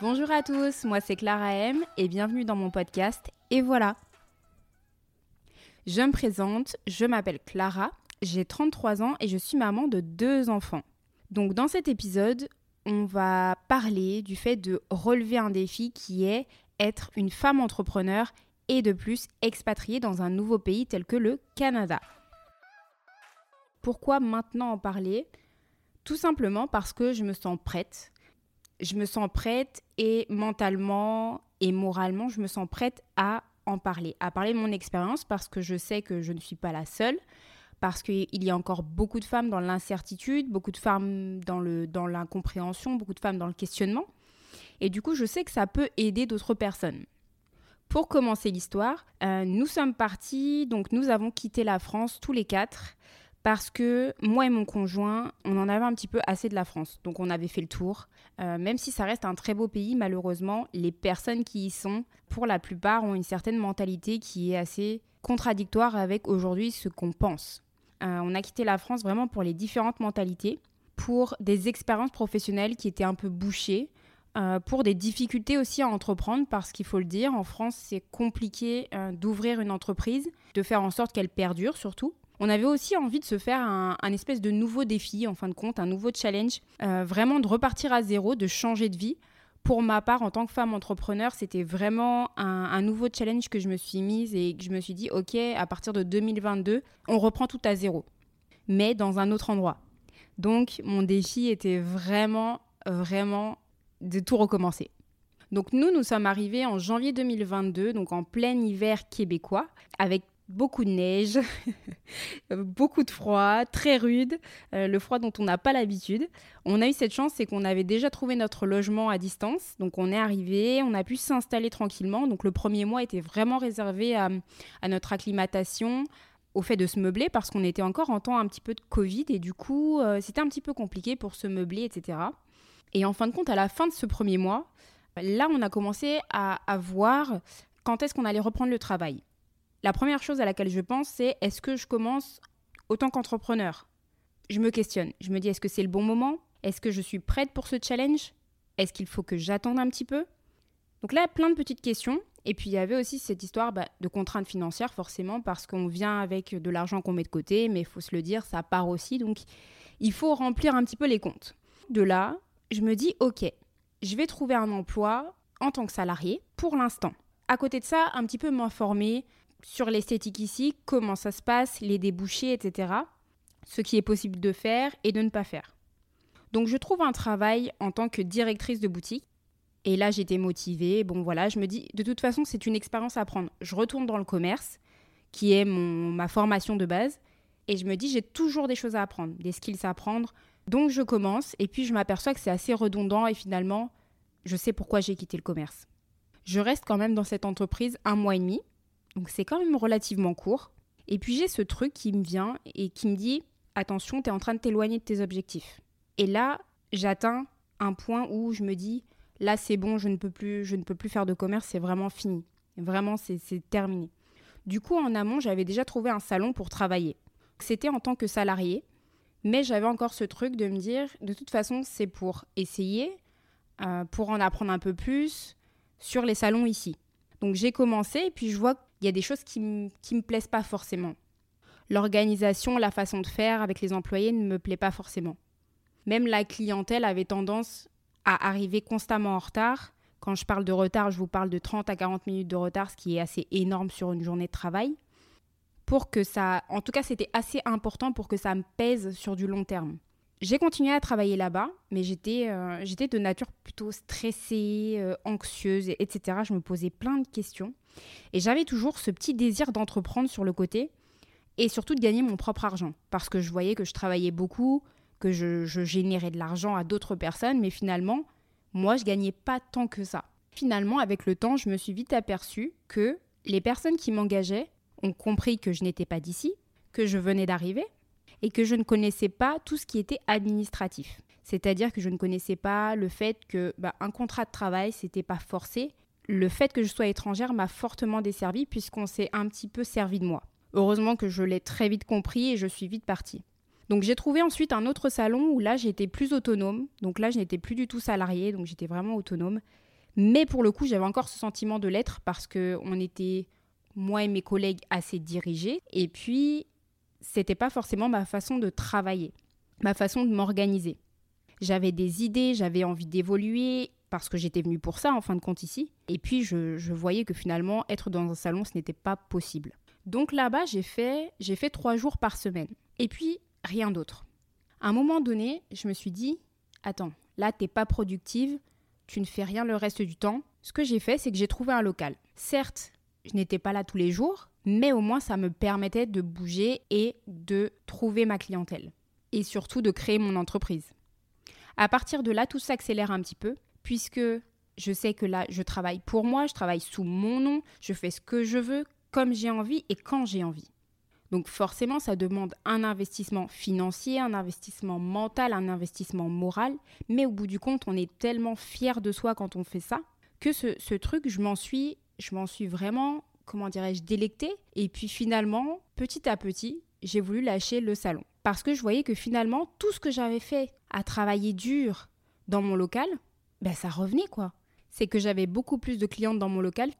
Bonjour à tous, moi c'est Clara M et bienvenue dans mon podcast Et voilà. Je me présente, je m'appelle Clara, j'ai 33 ans et je suis maman de deux enfants. Donc dans cet épisode, on va parler du fait de relever un défi qui est être une femme entrepreneur et de plus expatriée dans un nouveau pays tel que le Canada. Pourquoi maintenant en parler? Tout simplement parce que je me sens prête je me sens prête et mentalement et moralement, je me sens prête à en parler, à parler de mon expérience parce que je sais que je ne suis pas la seule, parce qu'il y a encore beaucoup de femmes dans l'incertitude, beaucoup de femmes dans, le, dans l'incompréhension, beaucoup de femmes dans le questionnement. Et du coup, je sais que ça peut aider d'autres personnes. Pour commencer l'histoire, euh, nous sommes partis, donc nous avons quitté la France tous les quatre parce que moi et mon conjoint, on en avait un petit peu assez de la France. Donc on avait fait le tour. Euh, même si ça reste un très beau pays, malheureusement, les personnes qui y sont, pour la plupart, ont une certaine mentalité qui est assez contradictoire avec aujourd'hui ce qu'on pense. Euh, on a quitté la France vraiment pour les différentes mentalités, pour des expériences professionnelles qui étaient un peu bouchées, euh, pour des difficultés aussi à entreprendre, parce qu'il faut le dire, en France, c'est compliqué d'ouvrir une entreprise, de faire en sorte qu'elle perdure surtout. On avait aussi envie de se faire un, espèce de nouveau défi, en fin de compte, un nouveau challenge, euh, vraiment de repartir à zéro, de changer de vie. Pour ma part, en tant que femme entrepreneur, c'était vraiment un, nouveau challenge que je me suis mise et que je me suis dit, ok, à partir de 2022, on reprend tout à zéro, mais dans un autre endroit. Donc, mon défi était vraiment, vraiment de tout recommencer. Donc nous, nous sommes arrivés en janvier 2022, donc en plein hiver québécois, avec beaucoup de neige, beaucoup de froid, très rude, euh, le froid dont on n'a pas l'habitude. On a eu cette chance, c'est qu'on avait déjà trouvé notre logement à distance, donc on est arrivé, on a pu s'installer tranquillement. Donc le premier mois était vraiment réservé à, notre acclimatation, au fait de se meubler, parce qu'on était encore en temps un petit peu de Covid, et du coup euh, c'était un petit peu compliqué pour se meubler, etc. Et en fin de compte, à la fin de ce premier mois, là on a commencé à, à voir quand est-ce qu'on allait reprendre le travail. La première chose à laquelle je pense, c'est est-ce que je commence autant qu'entrepreneur? Je me questionne. Je me dis est-ce que c'est le bon moment? Est-ce que je suis prête pour ce challenge? Est-ce qu'il faut que j'attende un petit peu? Donc là, plein de petites questions. Et puis il y avait aussi cette histoire bah, de contraintes financières, forcément, parce qu'on vient avec de l'argent qu'on met de côté, mais il faut se le dire, ça part aussi. Donc il faut remplir un petit peu les comptes. De là, je me dis ok, je vais trouver un emploi en tant que salarié pour l'instant. À côté de ça, un petit peu m'informer sur l'esthétique ici, comment ça se passe, les débouchés, etc. Ce qui est possible de faire et de ne pas faire. Donc je trouve un travail en tant que directrice de boutique. Et là j'étais motivée. Bon voilà, je me dis, de toute façon c'est une expérience à prendre. Je retourne dans le commerce, qui est mon, ma formation de base. Et je me dis, j'ai toujours des choses à apprendre, des skills à apprendre. Donc je commence et puis je m'aperçois que c'est assez redondant et finalement, je sais pourquoi j'ai quitté le commerce. Je reste quand même dans cette entreprise un mois et demi. Donc c'est quand même relativement court. Et puis j'ai ce truc qui me vient et qui me dit attention, tu es en train de t'éloigner de tes objectifs. Et là, j'atteins un point où je me dis là c'est bon, je ne peux plus je ne peux plus faire de commerce, c'est vraiment fini. Vraiment c'est terminé. Du coup, en amont, j'avais déjà trouvé un salon pour travailler. C'était en tant que salarié, mais j'avais encore ce truc de me dire de toute façon, c'est pour essayer, euh, pour en apprendre un peu plus sur les salons ici. Donc j'ai commencé et puis je vois il y a des choses qui ne me plaisent pas forcément. L'organisation, la façon de faire avec les employés ne me plaît pas forcément. Même la clientèle avait tendance à arriver constamment en retard. Quand je parle de retard, je vous parle de 30 à 40 minutes de retard, ce qui est assez énorme sur une journée de travail. Pour que ça, en tout cas, c'était assez important pour que ça me pèse sur du long terme. J'ai continué à travailler là-bas, mais j'étais euh, de nature plutôt stressée, euh, anxieuse, etc. Je me posais plein de questions. Et j'avais toujours ce petit désir d'entreprendre sur le côté et surtout de gagner mon propre argent. Parce que je voyais que je travaillais beaucoup, que je, je générais de l'argent à d'autres personnes, mais finalement, moi, je gagnais pas tant que ça. Finalement, avec le temps, je me suis vite aperçue que les personnes qui m'engageaient ont compris que je n'étais pas d'ici, que je venais d'arriver, et que je ne connaissais pas tout ce qui était administratif. C'est-à-dire que je ne connaissais pas le fait que bah, un contrat de travail, c'était pas forcé. Le fait que je sois étrangère m'a fortement desservi puisqu'on s'est un petit peu servi de moi. Heureusement que je l'ai très vite compris et je suis vite partie. Donc j'ai trouvé ensuite un autre salon où là j'étais plus autonome. Donc là je n'étais plus du tout salariée, donc j'étais vraiment autonome. Mais pour le coup, j'avais encore ce sentiment de l'être parce que on était moi et mes collègues assez dirigés et puis c'était pas forcément ma façon de travailler, ma façon de m'organiser. J'avais des idées, j'avais envie d'évoluer parce que j'étais venue pour ça en fin de compte ici. Et puis je, voyais que finalement être dans un salon ce n'était pas possible. Donc là-bas j'ai fait j'ai fait trois jours par semaine. Et puis rien d'autre. À un moment donné, je me suis dit attends, là t'es pas productive, tu ne fais rien le reste du temps. Ce que j'ai fait, c'est que j'ai trouvé un local. Certes, je n'étais pas là tous les jours, mais au moins ça me permettait de bouger et de trouver ma clientèle. Et surtout de créer mon entreprise. À partir de là, tout s'accélère un petit peu, puisque je sais que là, je travaille pour moi, je travaille sous mon nom, je fais ce que je veux, comme j'ai envie et quand j'ai envie. Donc forcément, ça demande un investissement financier, un investissement mental, un investissement moral. Mais au bout du compte, on est tellement fier de soi quand on fait ça que ce, truc, je m'en suis, je m'en suis vraiment, comment dirais-je, délectée. Et puis finalement, petit à petit, j'ai voulu lâcher le salon. Parce que je voyais que finalement, tout ce que j'avais fait à travailler dur dans mon local, ben ça revenait quoi. C'est que j'avais beaucoup plus de clientes dans mon local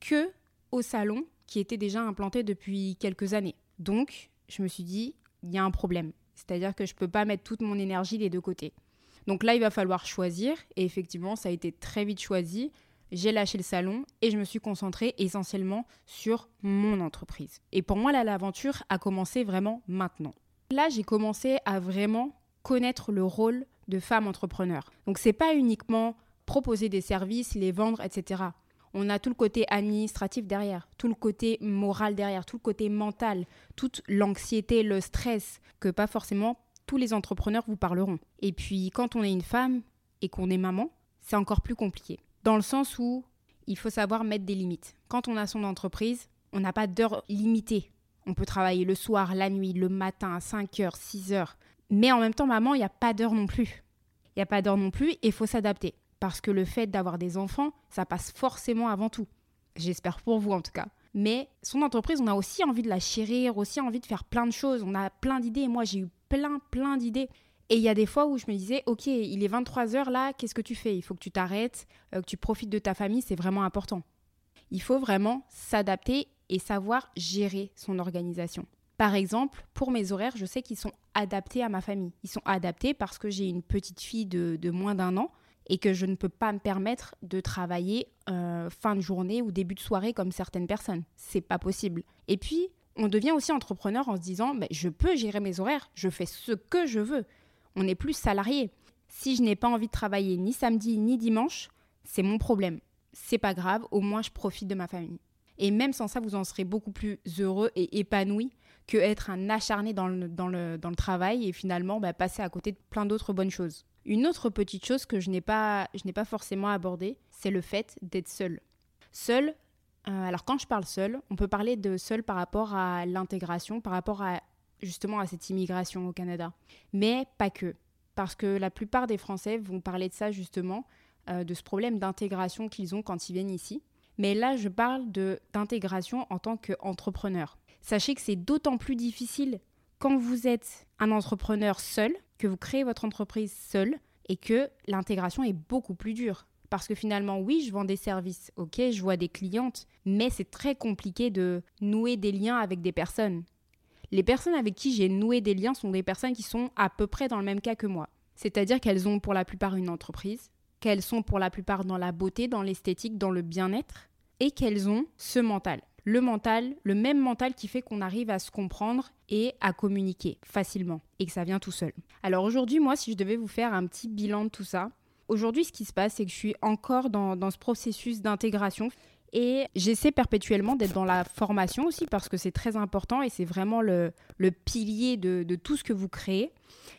que au salon qui était déjà implanté depuis quelques années. Donc, je me suis dit, il y a un problème. C'est-à-dire que je ne peux pas mettre toute mon énergie des deux côtés. Donc là, il va falloir choisir. Et effectivement, ça a été très vite choisi. J'ai lâché le salon et je me suis concentrée essentiellement sur mon entreprise. Et pour moi, là, l'aventure a commencé vraiment maintenant. Là, j'ai commencé à vraiment connaître le rôle de femme entrepreneur. Donc, c'est pas uniquement proposer des services, les vendre, etc on a tout le côté administratif derrière, tout le côté moral derrière, tout le côté mental, toute l'anxiété, le stress que pas forcément tous les entrepreneurs vous parleront. Et puis quand on est une femme et qu'on est maman, c'est encore plus compliqué. Dans le sens où il faut savoir mettre des limites. Quand on a son entreprise, on n'a pas d'heure limitée. On peut travailler le soir, la nuit, le matin, à 5 heures, 6 heures. Mais en même temps, maman, il n'y a pas d'heure non plus. Il n'y a pas d'heure non plus et il faut s'adapter. Parce que le fait d'avoir des enfants, ça passe forcément avant tout. J'espère pour vous en tout cas. Mais son entreprise, on a aussi envie de la chérir, aussi envie de faire plein de choses. On a plein d'idées. Moi, j'ai eu plein, plein d'idées. Et il y a des fois où je me disais, ok, il est 23h là, qu'est-ce que tu fais? Il faut que tu t'arrêtes, euh, que tu profites de ta famille, c'est vraiment important. Il faut vraiment s'adapter et savoir gérer son organisation. Par exemple, pour mes horaires, je sais qu'ils sont adaptés à ma famille. Ils sont adaptés parce que j'ai une petite fille de, moins d'un an et que je ne peux pas me permettre de travailler euh, fin de journée ou début de soirée comme certaines personnes. C'est pas possible. Et puis, on devient aussi entrepreneur en se disant mais je peux gérer mes horaires, je fais ce que je veux. On n'est plus salarié. Si je n'ai pas envie de travailler ni samedi ni dimanche, c'est mon problème. C'est pas grave, au moins je profite de ma famille. Et même sans ça, vous en serez beaucoup plus heureux et épanoui que être un acharné dans le, dans le, dans le travail et finalement bah, passer à côté de plein d'autres bonnes choses. Une autre petite chose que je n'ai pas, pas forcément abordée, c'est le fait d'être seul. Seul, euh, alors quand je parle seul, on peut parler de seul par rapport à l'intégration, par rapport à justement à cette immigration au Canada. Mais pas que. Parce que la plupart des Français vont parler de ça justement, euh, de ce problème d'intégration qu'ils ont quand ils viennent ici. Mais là, je parle d'intégration en tant qu'entrepreneur. Sachez que c'est d'autant plus difficile quand vous êtes un entrepreneur seul, que vous créez votre entreprise seul et que l'intégration est beaucoup plus dure. Parce que finalement, oui, je vends des services, ok, je vois des clientes, mais c'est très compliqué de nouer des liens avec des personnes. Les personnes avec qui j'ai noué des liens sont des personnes qui sont à peu près dans le même cas que moi. C'est-à-dire qu'elles ont pour la plupart une entreprise, qu'elles sont pour la plupart dans la beauté, dans l'esthétique, dans le bien-être, et qu'elles ont ce mental le mental, le même mental qui fait qu'on arrive à se comprendre et à communiquer facilement et que ça vient tout seul. Alors aujourd'hui, moi, si je devais vous faire un petit bilan de tout ça, aujourd'hui, ce qui se passe, c'est que je suis encore dans, ce processus d'intégration et j'essaie perpétuellement d'être dans la formation aussi parce que c'est très important et c'est vraiment le, pilier de, tout ce que vous créez,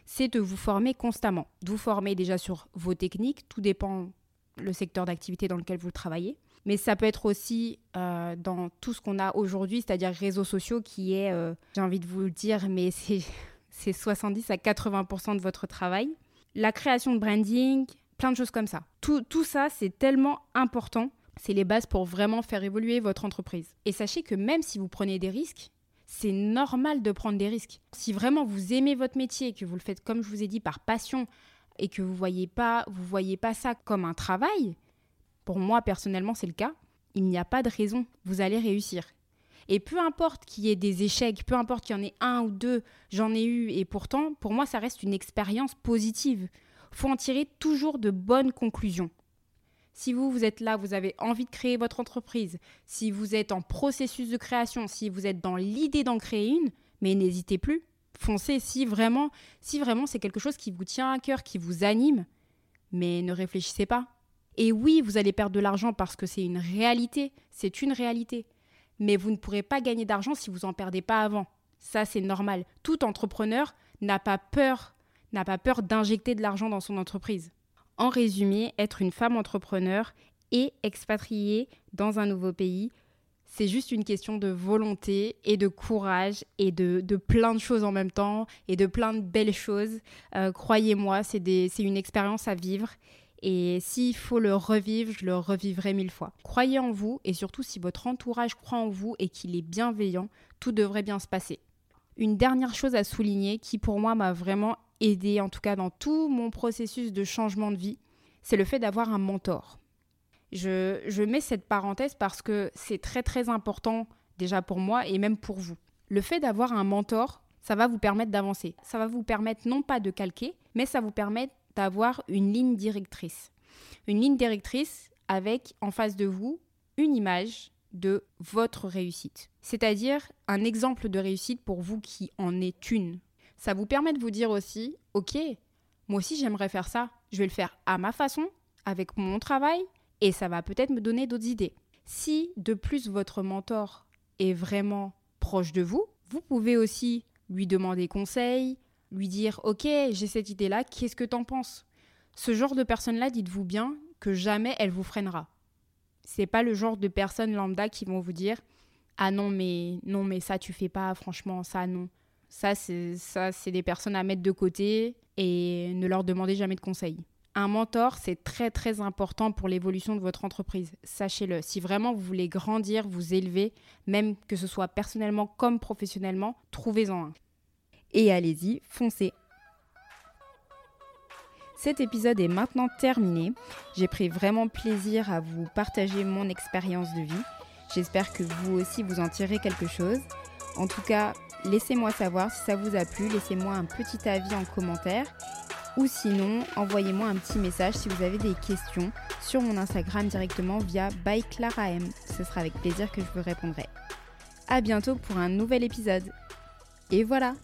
c'est de vous former constamment. De vous former déjà sur vos techniques, tout dépend le secteur d'activité dans lequel vous travaillez mais ça peut être aussi euh, dans tout ce qu'on a aujourd'hui, c'est-à-dire réseaux sociaux, qui est, euh, j'ai envie de vous le dire, mais c'est 70 à 80% de votre travail. La création de branding, plein de choses comme ça. Tout ça, c'est tellement important. C'est les bases pour vraiment faire évoluer votre entreprise. Et sachez que même si vous prenez des risques, c'est normal de prendre des risques. Si vraiment vous aimez votre métier, que vous le faites comme je vous ai dit par passion et que vous voyez pas, vous voyez pas ça comme un travail, pour moi personnellement c'est le cas, il n'y a pas de raison, vous allez réussir. Et peu importe qu'il y ait des échecs, peu importe qu'il y en ait un ou deux, j'en ai eu, et pourtant, pour moi, ça reste une expérience positive. Faut en tirer toujours de bonnes conclusions. Si vous, vous êtes là, vous avez envie de créer votre entreprise, si vous êtes en processus de création, si vous êtes dans l'idée d'en créer une, mais n'hésitez plus, foncez si vraiment, si vraiment c'est quelque chose qui vous tient à cœur, qui vous anime, mais ne réfléchissez pas. Et oui, vous allez perdre de l'argent parce que c'est une réalité, c'est une réalité. Mais vous ne pourrez pas gagner d'argent si vous n'en perdez pas avant. Ça, c'est normal. Tout entrepreneur n'a pas peur, n'a pas peur d'injecter de l'argent dans son entreprise. En résumé, être une femme entrepreneur et expatriée dans un nouveau pays, c'est juste une question de volonté et de courage et de, plein de choses en même temps et de plein de belles choses. Euh, croyez-moi, c'est une expérience à vivre. Et s'il faut le revivre, je le revivrai mille fois. Croyez en vous et surtout si votre entourage croit en vous et qu'il est bienveillant, tout devrait bien se passer. Une dernière chose à souligner qui pour moi m'a vraiment aidé, en tout cas dans tout mon processus de changement de vie, c'est le fait d'avoir un mentor. Je, je mets cette parenthèse parce que c'est très très important déjà pour moi et même pour vous. Le fait d'avoir un mentor, ça va vous permettre d'avancer. Ça va vous permettre non pas de calquer, mais ça vous permet d'avoir une ligne directrice. Une ligne directrice avec en face de vous une image de votre réussite. C'est-à-dire un exemple de réussite pour vous qui en est une. Ça vous permet de vous dire aussi, ok, moi aussi j'aimerais faire ça. Je vais le faire à ma façon, avec mon travail, et ça va peut-être me donner d'autres idées. Si de plus votre mentor est vraiment proche de vous, vous pouvez aussi lui demander conseil, lui dire ok j'ai cette idée là qu'est-ce que t'en penses? Ce genre de personne là dites-vous bien que jamais elle vous freinera c'est pas le genre de personnes lambda qui vont vous dire ah non mais non mais ça tu fais pas franchement ça non ça c'est des personnes à mettre de côté et ne leur demandez jamais de conseils un mentor, c'est très très important pour l'évolution de votre entreprise. Sachez-le. Si vraiment vous voulez grandir, vous élever, même que ce soit personnellement comme professionnellement, trouvez-en un. Et allez-y, foncez. Cet épisode est maintenant terminé. J'ai pris vraiment plaisir à vous partager mon expérience de vie. J'espère que vous aussi vous en tirez quelque chose. En tout cas, laissez-moi savoir si ça vous a plu. Laissez-moi un petit avis en commentaire ou sinon, envoyez-moi un petit message si vous avez des questions sur mon Instagram directement via byclaram. Ce sera avec plaisir que je vous répondrai. A bientôt pour un nouvel épisode. Et voilà,